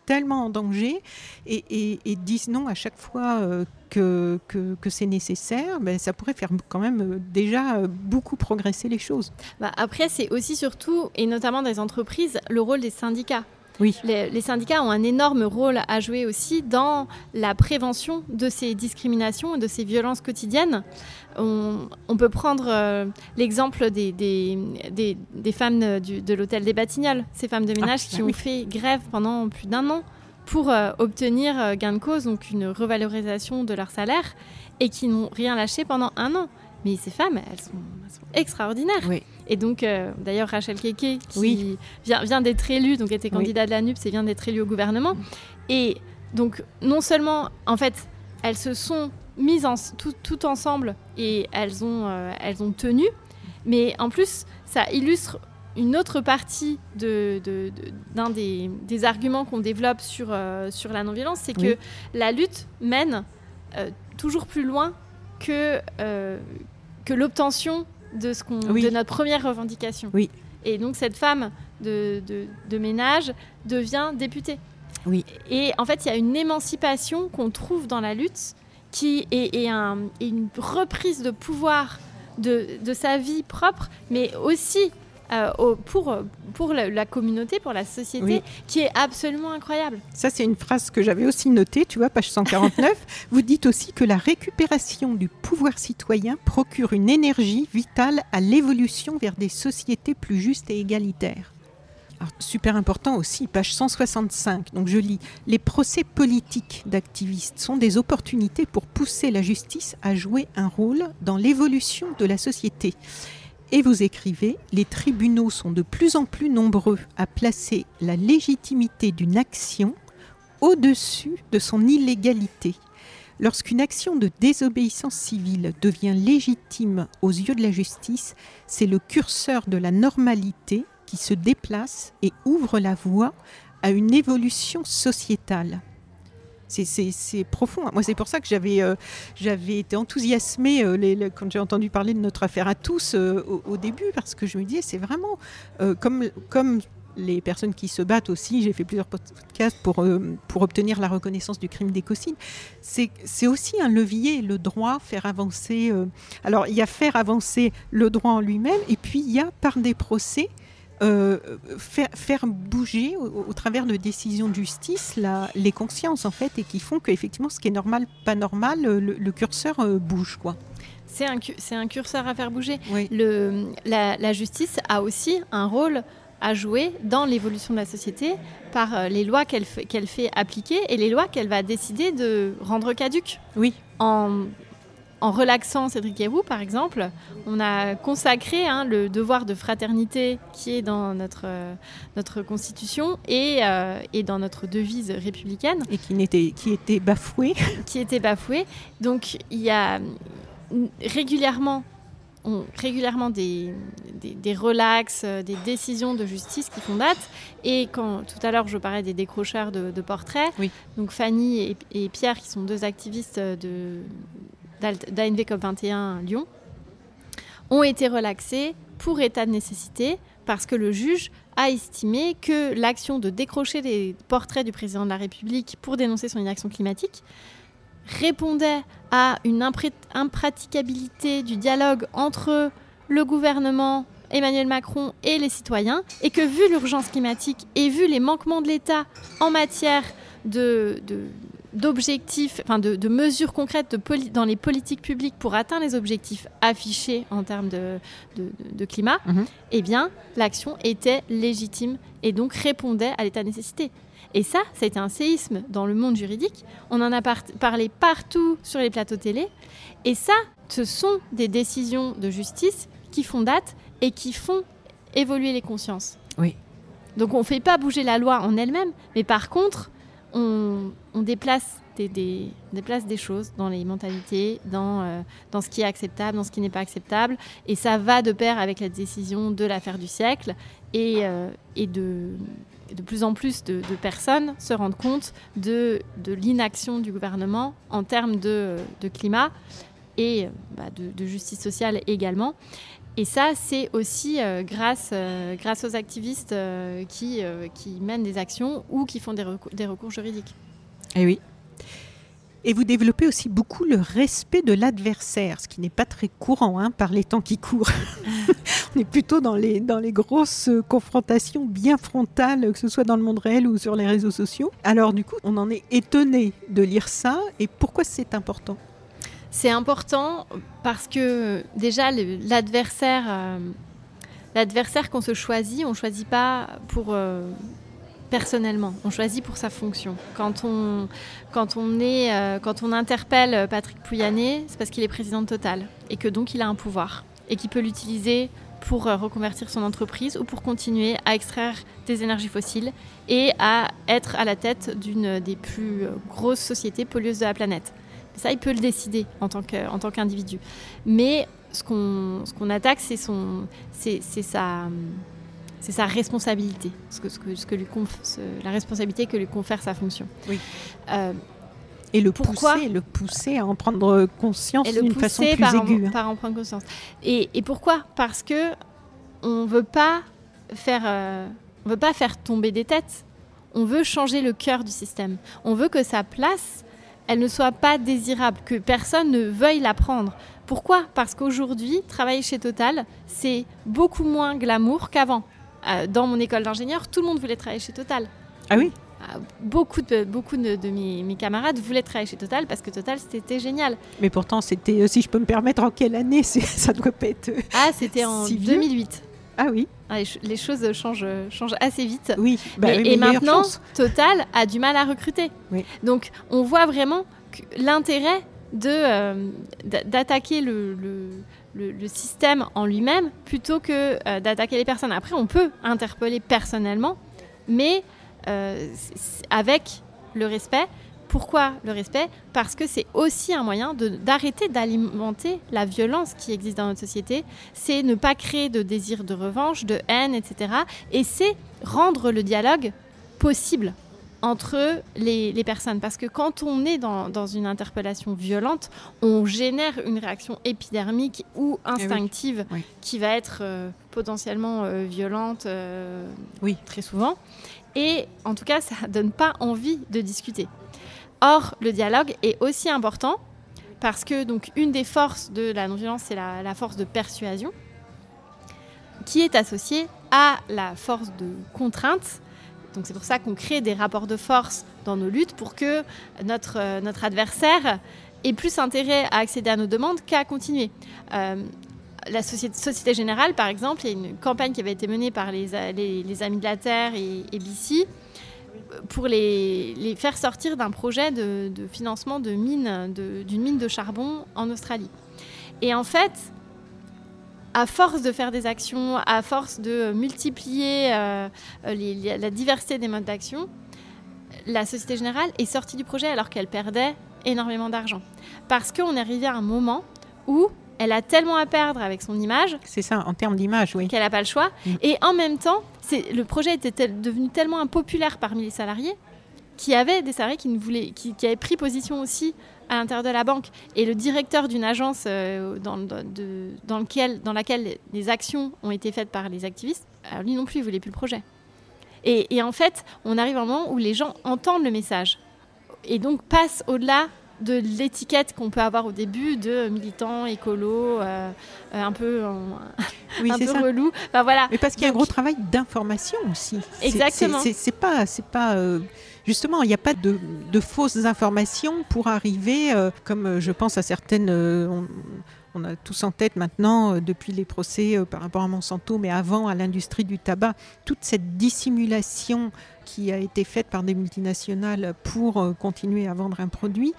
tellement en danger et, et, disent non à chaque fois que, que, c'est nécessaire, ben, ça pourrait faire quand même déjà beaucoup progresser les choses. Bah après, c'est aussi surtout, et notamment dans les entreprises, le rôle des syndicats. Oui. Les, syndicats ont un énorme rôle à jouer aussi dans la prévention de ces discriminations et de ces violences quotidiennes. On, peut prendre euh, l'exemple des, des, femmes de l'hôtel des Batignolles, ces femmes de ah, ménage qui bah ont fait grève pendant plus d'un an pour euh, obtenir euh, gain de cause, donc une revalorisation de leur salaire, et qui n'ont rien lâché pendant un an. Mais ces femmes, elles sont, extraordinaires. Et donc, euh, d'ailleurs, Rachel Keke, qui vient, vient d'être élue, donc était candidat de la NUPS et vient d'être élue au gouvernement. Et donc, non seulement, en fait, elles se sont mises en, tout, ensemble et elles ont, euh, elles ont tenu, mais en plus, ça illustre une autre partie d'un de, de, des, des, arguments qu'on développe sur, euh, sur la non-violence, c'est que la lutte mène toujours plus loin que, que l'obtention de, ce qu'on, de notre première revendication. Oui. Et donc cette femme de, de, ménage devient députée. Oui. Et en fait, il y a une émancipation qu'on trouve dans la lutte qui est, est, un, une reprise de pouvoir de, de, sa vie propre, mais aussi euh, pour, pour la, communauté, pour la société, qui est absolument incroyable. Ça, c'est une phrase que j'avais aussi notée, tu vois, page 149. Vous dites aussi que la récupération du pouvoir citoyen procure une énergie vitale à l'évolution vers des sociétés plus justes et égalitaires. super important aussi, page 165. Donc je lis Les procès politiques d'activistes sont des opportunités pour pousser la justice à jouer un rôle dans l'évolution de la société. Et vous écrivez, les tribunaux sont de plus en plus nombreux à placer la légitimité d'une action au-dessus de son illégalité. Lorsqu'une action de désobéissance civile devient légitime aux yeux de la justice, c'est le curseur de la normalité qui se déplace et ouvre la voie à une évolution sociétale. C'est profond. Moi, c'est pour ça que j'avais euh, été enthousiasmée euh, quand j'ai entendu parler de notre affaire à tous euh, au, début, parce que je me disais, c'est vraiment comme, comme les personnes qui se battent aussi, j'ai fait plusieurs podcasts pour, pour obtenir la reconnaissance du crime d'écocide, c'est aussi un levier, le droit, faire avancer. alors, il y a faire avancer le droit en lui-même, et puis il y a par des procès euh, faire, faire, bouger au, travers de décisions de justice la, les consciences en fait et qui font qu'effectivement ce qui est normal, pas normal, le, curseur euh, bouge quoi. C'est un, un, curseur à faire bouger. Le, la, justice a aussi un rôle à jouer dans l'évolution de la société par euh, les lois qu'elle fait appliquer et les lois qu'elle va décider de rendre caduques. Oui. En en relaxant Cédric Héroux, par exemple, on a consacré hein, le devoir de fraternité qui est dans notre, euh, notre Constitution et, euh, et, dans notre devise républicaine. Et qui, n'était, qui était bafoué. Qui était bafoué. Donc il y a régulièrement, on, régulièrement des, des, relax, euh, des décisions de justice qui font date. Et quand tout à l'heure je parlais des décrocheurs de, portraits, donc Fanny et, et Pierre qui sont deux activistes de d'ANV COP21 Lyon ont été relaxés pour état de nécessité parce que le juge a estimé que l'action de décrocher les portraits du président de la République pour dénoncer son inaction climatique répondait à une impraticabilité du dialogue entre le gouvernement, Emmanuel Macron et les citoyens, et que vu l'urgence climatique et vu les manquements de l'État en matière de, d'objectifs, enfin de, mesures concrètes dans les politiques publiques pour atteindre les objectifs affichés en termes de, climat, mhm. eh bien, l'action était légitime et donc répondait à l'état de nécessité. Et ça, ça a été un séisme dans le monde juridique. On en a parlé partout sur les plateaux télé. Et ça, ce sont des décisions de justice qui font date et qui font évoluer les consciences. Oui. Donc on ne fait pas bouger la loi en elle-même, mais par contre, on, déplace des, choses dans les mentalités, dans, euh, dans ce qui est acceptable, dans ce qui n'est pas acceptable. Et ça va de pair avec la décision de l'affaire du siècle. Et, euh, de, de plus en plus de, personnes se rendent compte de, l'inaction du gouvernement en termes de, de climat et bah, de, justice sociale également. Et ça, c'est aussi euh, grâce, euh, grâce aux activistes euh, qui, qui mènent des actions ou qui font des recours, des recours juridiques. Eh oui. Et vous développez aussi beaucoup le respect de l'adversaire, ce qui n'est pas très courant hein, par les temps qui courent. on est plutôt dans les, dans les grosses confrontations bien frontales, que ce soit dans le monde réel ou sur les réseaux sociaux. Alors du coup, on en est étonné de lire ça. Et pourquoi c'est important? C'est important parce que déjà l'adversaire, euh, l'adversaire qu'on se choisit, on ne choisit pas pour euh, personnellement, on choisit pour sa fonction. Quand on, quand on, est, euh, quand on interpelle Patrick Pouyanné, c'est parce qu'il est président de Total et que donc il a un pouvoir et qu'il peut l'utiliser pour reconvertir son entreprise ou pour continuer à extraire des énergies fossiles et à être à la tête d'une des plus grosses sociétés pollueuses de la planète. Ça, il peut le décider en tant qu'individu. Mais ce qu'on attaque, c'est sa, sa responsabilité, ce que, ce que, ce que lui la responsabilité que lui confère sa fonction. Oui. Euh, et le pousser, le pousser à en prendre conscience d'une façon plus par aiguë. En, hein. par en prendre conscience. Et, et pourquoi? Parce que on veut pas faire, euh, on veut pas faire tomber des têtes. On veut changer le cœur du système. On veut que sa place elle ne soit pas désirable, que personne ne veuille la prendre. Pourquoi? Parce qu'aujourd'hui, travailler chez Total, c'est beaucoup moins glamour qu'avant. Euh, dans mon école d'ingénieur, tout le monde voulait travailler chez Total. Ah oui? Euh, Beaucoup de, beaucoup de, mes, camarades voulaient travailler chez Total parce que Total, c'était génial. Mais pourtant, c'était, euh, si je peux me permettre, en quelle année? Ça doit pas être. Ah, c'était en 2008. Ah oui? Ah, les choses changent, changent assez vite. Oui. Bah et maintenant, Total a du mal à recruter. Donc, on voit vraiment l'intérêt de euh, d'attaquer le, le, système en lui-même plutôt que euh, d'attaquer les personnes. Après, on peut interpeller personnellement, mais euh, avec le respect pourquoi le respect? Parce que c'est aussi un moyen d'arrêter d'alimenter la violence qui existe dans notre société. C'est ne pas créer de désir de revanche, de haine, etc. Et c'est rendre le dialogue possible. entre les, personnes. Parce que quand on est dans, une interpellation violente, on génère une réaction épidermique ou eh instinctive qui va être euh, potentiellement euh, violente euh, oui. très souvent. Et en tout cas, ça ne donne pas envie de discuter. Or, le dialogue est aussi important parce que donc une des forces de la non-violence, c'est la, force de persuasion qui est associée à la force de contrainte donc c'est pour ça qu'on crée des rapports de force dans nos luttes pour que notre, euh, notre adversaire ait plus intérêt à accéder à nos demandes qu'à continuer. Euh, la Société, Générale, par exemple, il y a une campagne qui avait été menée par les, les, Amis de la Terre et, et BC pour les, faire sortir d'un projet de, de, financement d'une mine, de, mine de charbon en Australie. Et en fait, à force de faire des actions, à force de multiplier euh, la diversité des modes d'action, la Société Générale est sortie du projet alors qu'elle perdait énormément d'argent. Parce qu'on est arrivé à un moment où elle a tellement à perdre avec son image. C'est ça, en termes d'image, oui. Qu'elle n'a pas le choix. Mm. Et en même temps, le projet était devenu tellement impopulaire parmi les salariés qu'il y avait des salariés qui, ne voulaient, qui avaient pris position aussi à l'intérieur de la banque. Et le directeur d'une agence euh, dans, dans, lequel, dans laquelle les actions ont été faites par les activistes, lui non plus, il ne voulait plus le projet. Et, en fait, on arrive à un moment où les gens entendent le message et donc passent au-delà de l'étiquette qu'on peut avoir au début de militant, écolo, euh, un peu, oui, un peu relou. Enfin, voilà. Mais parce qu'il y a un gros travail d'information aussi. Exactement. C'est pas, c'est pas euh, justement, il n'y a pas de, fausses informations pour arriver, euh, comme euh, je pense à certaines... Euh, on, a tous en tête maintenant, depuis les procès par rapport à Monsanto, mais avant à l'industrie du tabac, toute cette dissimulation qui a été faite par des multinationales pour continuer à vendre un produit,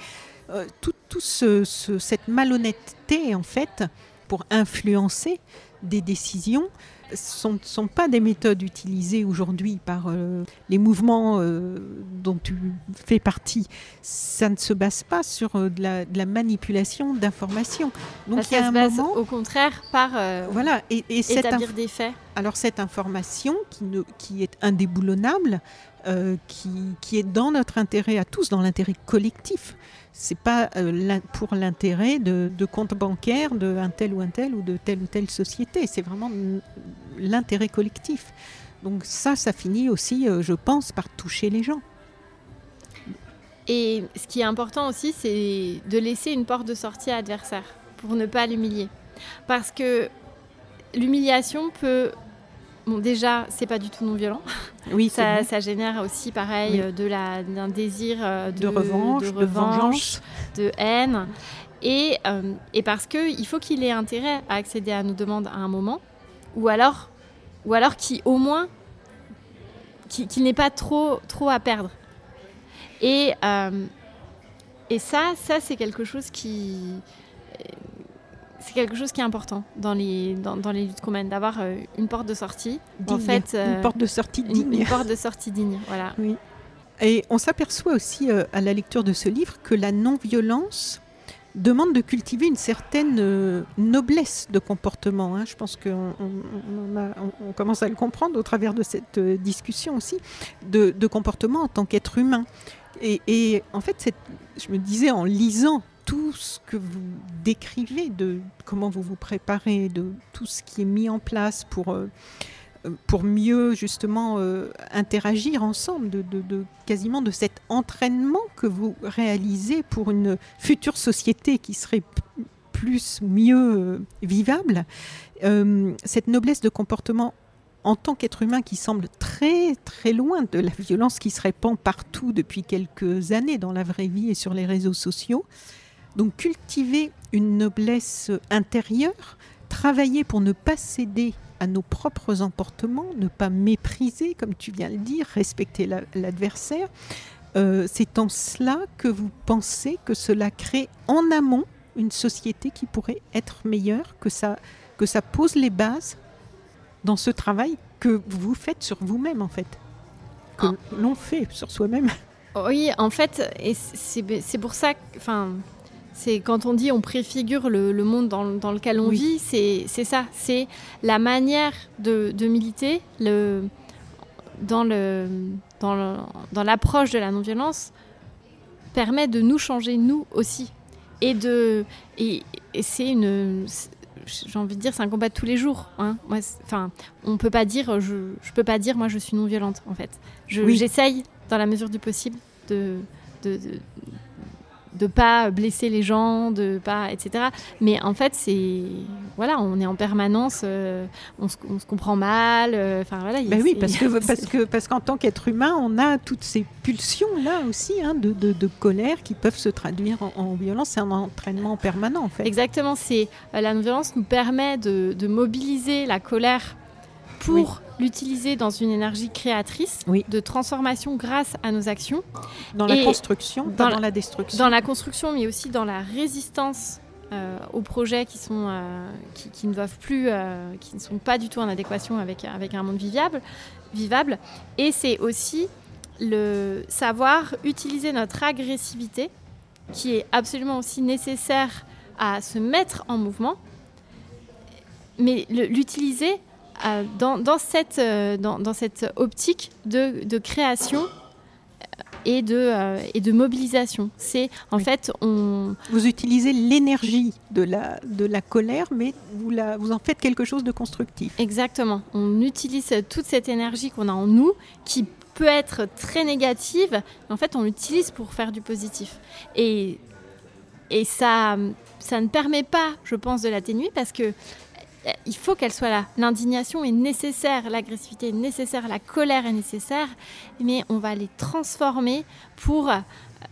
toute tout cette malhonnêteté, en fait, pour influencer des décisions, ne sont, pas des méthodes utilisées aujourd'hui par euh, les mouvements euh, dont tu fais partie. Ça ne se base pas sur euh, de, la, manipulation d'informations. Donc ça, se base au contraire par voilà, et, établir des faits. Alors cette information qui, ne, qui est indéboulonnable, qui, qui est dans notre intérêt à tous, dans l'intérêt collectif c'est pas euh, pour l'intérêt de, de compte bancaire d'un tel ou un tel ou de telle ou telle société. C'est vraiment l'intérêt collectif. Donc ça, ça finit aussi, euh, je pense, par toucher les gens. Et ce qui est important aussi, c'est de laisser une porte de sortie à l'adversaire pour ne pas l'humilier. Parce que l'humiliation peut Bon, déjà, c'est pas du tout non violent. Oui, ça, ça génère aussi, pareil, de la, d'un désir euh, de, revanche, de, revanche, de, haine. Et, euh, et parce qu'il faut qu'il ait intérêt à accéder à nos demandes à un moment, ou alors, ou alors qu'il, au moins, qu'il, n'ait pas trop, trop à perdre. Et, euh, et ça, ça c'est quelque chose qui, c'est quelque chose qui est important dans les, dans, dans les luttes qu'on mène, d'avoir euh, une porte de sortie. En fait, une euh, porte de sortie digne. Une, porte de sortie digne, voilà. Oui. Et on s'aperçoit aussi euh, à la lecture de ce livre que la non-violence demande de cultiver une certaine noblesse de comportement. Hein. Je pense qu'on on, commence à le comprendre au travers de cette discussion aussi, de, de comportement en tant qu'être humain. Et, et, en fait, je me disais en lisant tout ce que vous décrivez, de comment vous vous préparez, de tout ce qui est mis en place pour, euh, euh, pour mieux justement euh, interagir ensemble, de, quasiment de cet entraînement que vous réalisez pour une future société qui serait plus, mieux vivable, cette noblesse de comportement en tant qu'être humain qui semble très très loin de la violence qui se répand partout depuis quelques années dans la vraie vie et sur les réseaux sociaux, donc cultiver une noblesse intérieure, travailler pour ne pas céder à nos propres emportements, ne pas mépriser, comme tu viens de le dire, respecter l'adversaire. Euh, c'est en cela que vous pensez que cela crée en amont une société qui pourrait être meilleure, que ça, que ça pose les bases dans ce travail que vous faites sur vous-même en fait, que ah. l'on fait sur soi-même. Oui, en fait, c'est pour ça, enfin, c'est quand on dit on préfigure le, monde dans, lequel on vit, c'est ça. C'est la manière de, militer le, dans, le, dans l'approche de la non-violence permet de nous changer nous aussi. Et, de, et, c'est une j'ai envie de dire, c'est un combat de tous les jours. Hein. Enfin, on peut pas dire, je, je peux pas dire, moi, je suis non violente, en fait. J'essaye, dans la mesure du possible, de, de, de pas blesser les gens, de pas, etc. Mais en fait, c'est voilà, on est en permanence, euh, on, se, comprend mal. Euh, enfin voilà. Ben oui, parce que parce que parce qu'en tant qu'être humain, on a toutes ces pulsions là aussi hein, de, de, colère qui peuvent se traduire en, violence. C'est un entraînement permanent en fait. Exactement. C'est euh, la non-violence nous permet de, de mobiliser la colère pour l'utiliser dans une énergie créatrice de transformation grâce à nos actions. Dans la construction, pas dans, la destruction. Dans la construction, mais aussi dans la résistance euh, aux projets qui, sont, euh, qui, ne doivent plus, euh, qui ne sont pas du tout en adéquation avec, avec un monde vivable. vivable. Et c'est aussi le savoir utiliser notre agressivité, qui est absolument aussi nécessaire à se mettre en mouvement, mais l'utiliser euh, dans, cette, euh, dans, cette optique de, création euh, et de, et de mobilisation. C'est en fait on. Vous utilisez l'énergie de la, de la colère, mais vous, la, vous en faites quelque chose de constructif. Exactement. On utilise toute cette énergie qu'on a en nous, qui peut être très négative, mais en fait on l'utilise pour faire du positif. Et, et ça, ça ne permet pas, je pense, de l'atténuer parce que il faut qu'elle soit là. L'indignation est nécessaire, l'agressivité est nécessaire, la colère est nécessaire, mais on va les transformer pour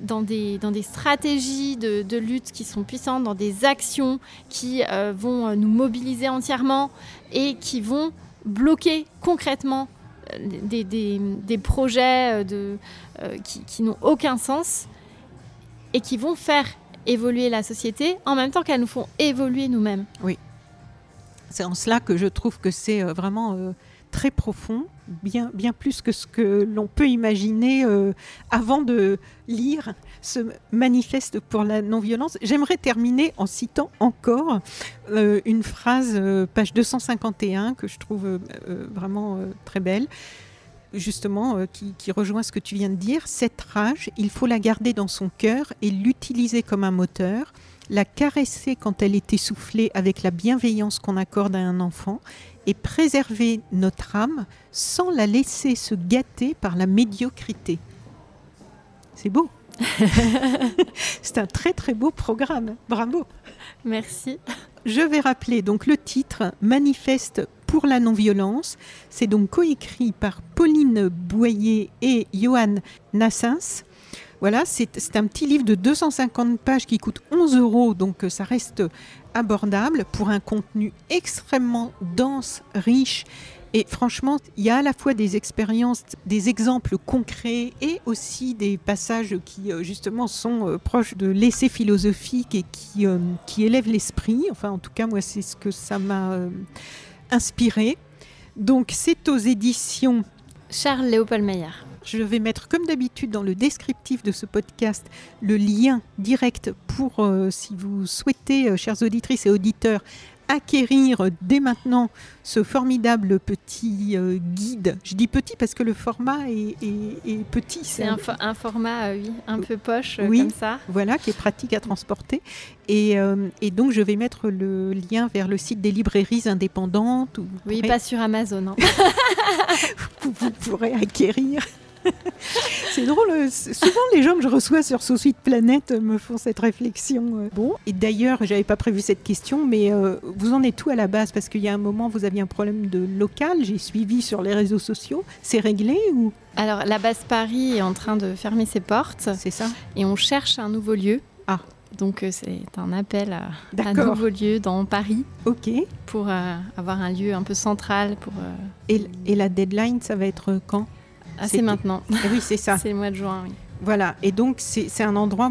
dans des, dans des stratégies de, lutte qui sont puissantes, dans des actions qui euh, vont nous mobiliser entièrement et qui vont bloquer concrètement euh, des, projets euh, de, qui, qui n'ont aucun sens et qui vont faire évoluer la société en même temps qu'elles nous font évoluer nous-mêmes. Oui. C'est en cela que je trouve que c'est euh, vraiment euh, très profond, bien, bien plus que ce que l'on peut imaginer euh, avant de lire ce manifeste pour la non-violence. J'aimerais terminer en citant encore une phrase, page 251, que je trouve vraiment très belle justement, qui, qui, rejoint ce que tu viens de dire. Cette rage, il faut la garder dans son cœur et l'utiliser comme un moteur la caresser quand elle est essoufflée avec la bienveillance qu'on accorde à un enfant et préserver notre âme sans la laisser se gâter par la médiocrité. C'est beau. C'est un très très beau programme. Bravo. Merci. Je vais rappeler donc le titre Manifeste pour la non-violence. C'est donc coécrit par Pauline Boyer et Johan Nassens. Voilà, c'est un petit livre de 250 pages qui coûte 11 euros, donc euh, ça reste abordable pour un contenu extrêmement dense, riche. Et franchement, il y a à la fois des expériences, des exemples concrets et aussi des passages qui euh, justement sont euh, proches de l'essai philosophique et qui, élèvent l'esprit. Enfin, en tout cas, moi, c'est ce que ça m'a inspiré. Donc, c'est aux éditions Charles Léopold Meyer. Je vais mettre, comme d'habitude, dans le descriptif de ce podcast, le lien direct pour, euh, si vous souhaitez, euh, chères auditrices et auditeurs, acquérir dès maintenant ce formidable petit euh, guide. Je dis petit parce que le format est, petit. C'est un, format, oui, un peu poche, comme ça. Voilà, qui est pratique à transporter. Et, donc, je vais mettre le lien vers le site des librairies indépendantes. oui, pas sur Amazon. Hein. vous pourrez acquérir. c'est drôle, euh, souvent les gens que je reçois sur Sous Suite Planète me font cette réflexion. Euh. Bon, et d'ailleurs, j'avais pas prévu cette question, mais euh, vous en êtes tout à la base? Parce qu'il y a un moment, vous aviez un problème de local, j'ai suivi sur les réseaux sociaux. C'est réglé ou? Alors, la base Paris est en train de fermer ses portes. C'est ça. Et on cherche un nouveau lieu. Ah. Donc c'est un appel à, un nouveau lieu dans Paris. Ok. Pour avoir un lieu un peu central. Pour, et, et, la deadline, ça va être quand? Ah, c'est maintenant. Eh oui, c'est ça. c'est le mois de juin, oui. Voilà, et donc c'est un endroit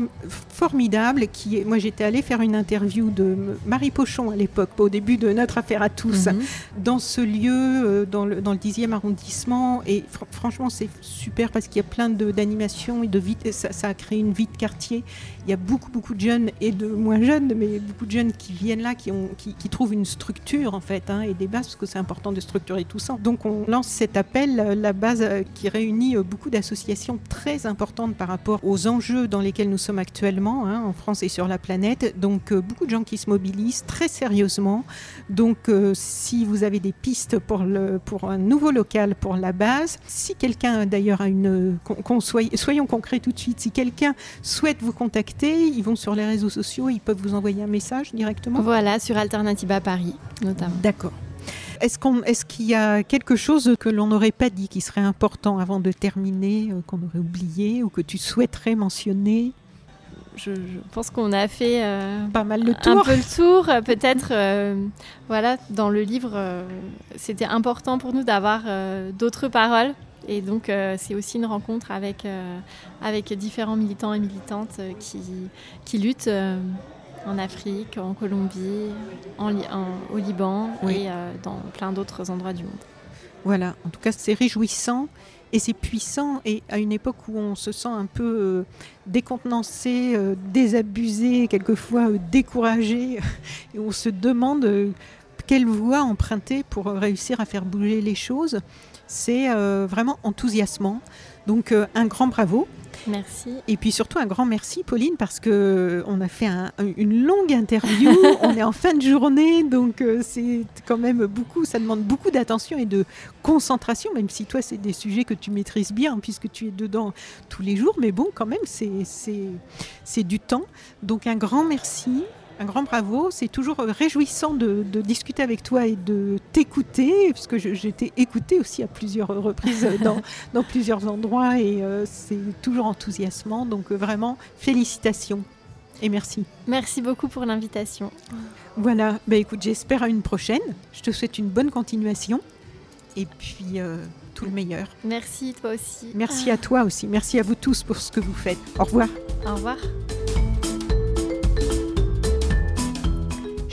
formidable qui est... Moi j'étais allée faire une interview de Marie Pochon à l'époque, au début de notre affaire à tous, mhm. dans ce lieu, euh, dans le, dans le 10e arrondissement, et franchement c'est super parce qu'il y a plein d'animations et de vie, ça, ça, a créé une vie de quartier. Il y a beaucoup beaucoup de jeunes et de moins jeunes, mais beaucoup de jeunes qui viennent là, qui, ont, qui, trouvent une structure en fait, hein, et des bases, parce que c'est important de structurer tout ça. Donc on lance cet appel, la base euh, qui réunit euh, beaucoup d'associations très importantes par rapport aux enjeux dans lesquels nous sommes actuellement hein, en France et sur la planète. Donc euh, beaucoup de gens qui se mobilisent très sérieusement. Donc euh, si vous avez des pistes pour, le, pour un nouveau local pour la base, si quelqu'un d'ailleurs a une... Soyons concrets tout de suite, si quelqu'un souhaite vous contacter, ils vont sur les réseaux sociaux, ils peuvent vous envoyer un message directement. Voilà, sur Alternativa Paris notamment. D'accord. Est-ce qu'il y a quelque chose que l'on n'aurait pas dit qui serait important avant de terminer, euh, qu'on aurait oublié ou que tu souhaiterais mentionner? Je, pense qu'on a fait euh, pas mal le tour. Un peu le tour, peut-être. Euh, voilà, dans le livre, c'était important pour nous d'avoir d'autres paroles. Et donc, c'est aussi une rencontre avec, avec différents militants et militantes qui, qui luttent en Afrique, en Colombie, en, au Liban et euh, dans plein d'autres endroits du monde. Voilà, en tout cas c'est réjouissant et c'est puissant et à une époque où on se sent un peu euh, décontenancé, euh, désabusé, quelquefois découragé, et on se demande quelle voie emprunter pour réussir à faire bouger les choses, c'est vraiment enthousiasmant. Donc un grand bravo Merci. Et puis surtout un grand merci, Pauline, parce que on a fait une longue interview. on est en fin de journée, donc euh, c'est quand même beaucoup. Ça demande beaucoup d'attention et de concentration, même si toi c'est des sujets que tu maîtrises bien puisque tu es dedans tous les jours. Mais bon, quand même, c'est du temps. Donc un grand merci un grand bravo. C'est toujours réjouissant de, discuter avec toi et de t'écouter, puisque j'ai été écoutée aussi à plusieurs reprises dans, plusieurs endroits et euh, c'est toujours enthousiasmant. Donc euh, vraiment, félicitations et merci. Merci beaucoup pour l'invitation. Voilà, bah, écoute, j'espère à une prochaine. Je te souhaite une bonne continuation et puis euh, tout le meilleur. Merci, toi aussi. Merci à toi aussi. Merci à vous tous pour ce que vous faites. Au revoir. Au revoir.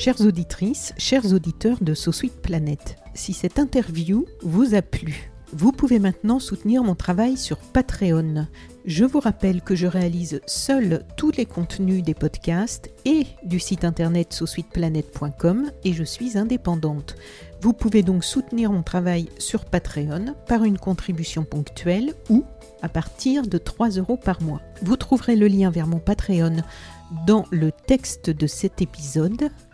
Chères auditrices, chers auditeurs de Sweet Planet, si cette interview vous a plu, vous pouvez maintenant soutenir mon travail sur Patreon. Je vous rappelle que je réalise seul tous les contenus des podcasts et du site internet sosweetplanet.com et je suis indépendante. Vous pouvez donc soutenir mon travail sur Patreon par une contribution ponctuelle ou à partir de 3 euros par mois. Vous trouverez le lien vers mon Patreon dans le texte de cet épisode